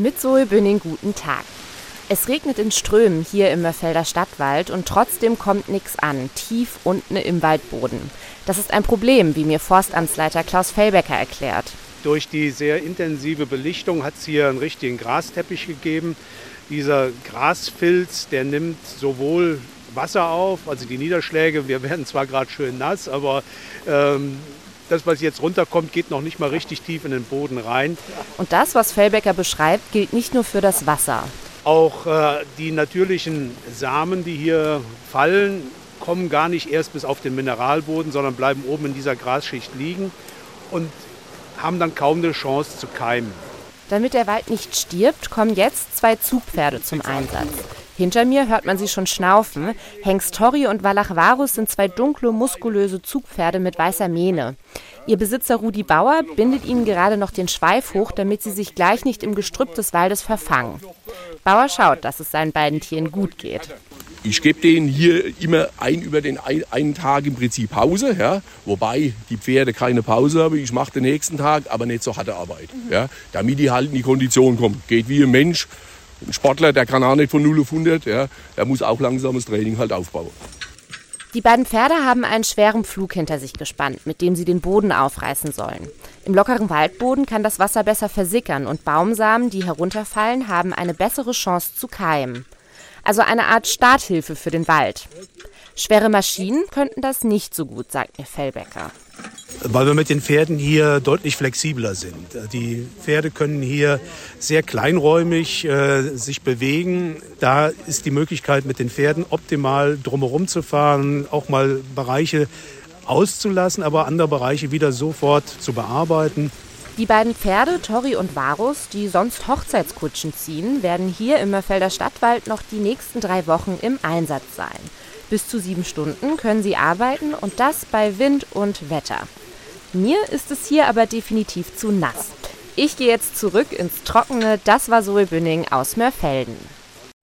Mit Zoe Bünning guten Tag. Es regnet in Strömen hier im Mörfelder Stadtwald und trotzdem kommt nichts an, tief unten im Waldboden. Das ist ein Problem, wie mir Forstamtsleiter Klaus Fellbecker erklärt. Durch die sehr intensive Belichtung hat es hier einen richtigen Grasteppich gegeben. Dieser Grasfilz, der nimmt sowohl Wasser auf, also die Niederschläge, wir werden zwar gerade schön nass, aber ähm, das, was jetzt runterkommt, geht noch nicht mal richtig tief in den Boden rein. Und das, was Fellbecker beschreibt, gilt nicht nur für das Wasser. Auch äh, die natürlichen Samen, die hier fallen, kommen gar nicht erst bis auf den Mineralboden, sondern bleiben oben in dieser Grasschicht liegen und haben dann kaum eine Chance zu keimen. Damit der Wald nicht stirbt, kommen jetzt zwei Zugpferde zum Einsatz. Hinter mir hört man sie schon schnaufen. Hengst Torri und Wallach Varus sind zwei dunkle, muskulöse Zugpferde mit weißer Mähne. Ihr Besitzer Rudi Bauer bindet ihnen gerade noch den Schweif hoch, damit sie sich gleich nicht im Gestrüpp des Waldes verfangen. Bauer schaut, dass es seinen beiden Tieren gut geht. Ich gebe denen hier immer ein über den ein, einen Tag im Prinzip Pause, ja, wobei die Pferde keine Pause haben. Ich mache den nächsten Tag, aber nicht so harte Arbeit, ja, damit die halt in die Kondition kommen. Geht wie ein Mensch. Ein Sportler, der kann auch nicht von 0 auf 100, ja, der muss auch langsames Training halt aufbauen. Die beiden Pferde haben einen schweren Pflug hinter sich gespannt, mit dem sie den Boden aufreißen sollen. Im lockeren Waldboden kann das Wasser besser versickern und Baumsamen, die herunterfallen, haben eine bessere Chance zu keimen. Also eine Art Starthilfe für den Wald. Schwere Maschinen könnten das nicht so gut, sagt mir Fellbecker weil wir mit den Pferden hier deutlich flexibler sind. Die Pferde können hier sehr kleinräumig äh, sich bewegen. Da ist die Möglichkeit, mit den Pferden optimal drumherum zu fahren, auch mal Bereiche auszulassen, aber andere Bereiche wieder sofort zu bearbeiten. Die beiden Pferde, Tori und Varus, die sonst Hochzeitskutschen ziehen, werden hier im Mörfelder Stadtwald noch die nächsten drei Wochen im Einsatz sein. Bis zu sieben Stunden können sie arbeiten und das bei Wind und Wetter. Mir ist es hier aber definitiv zu nass. Ich gehe jetzt zurück ins Trockene. Das war Zoe Bünning aus Mörfelden.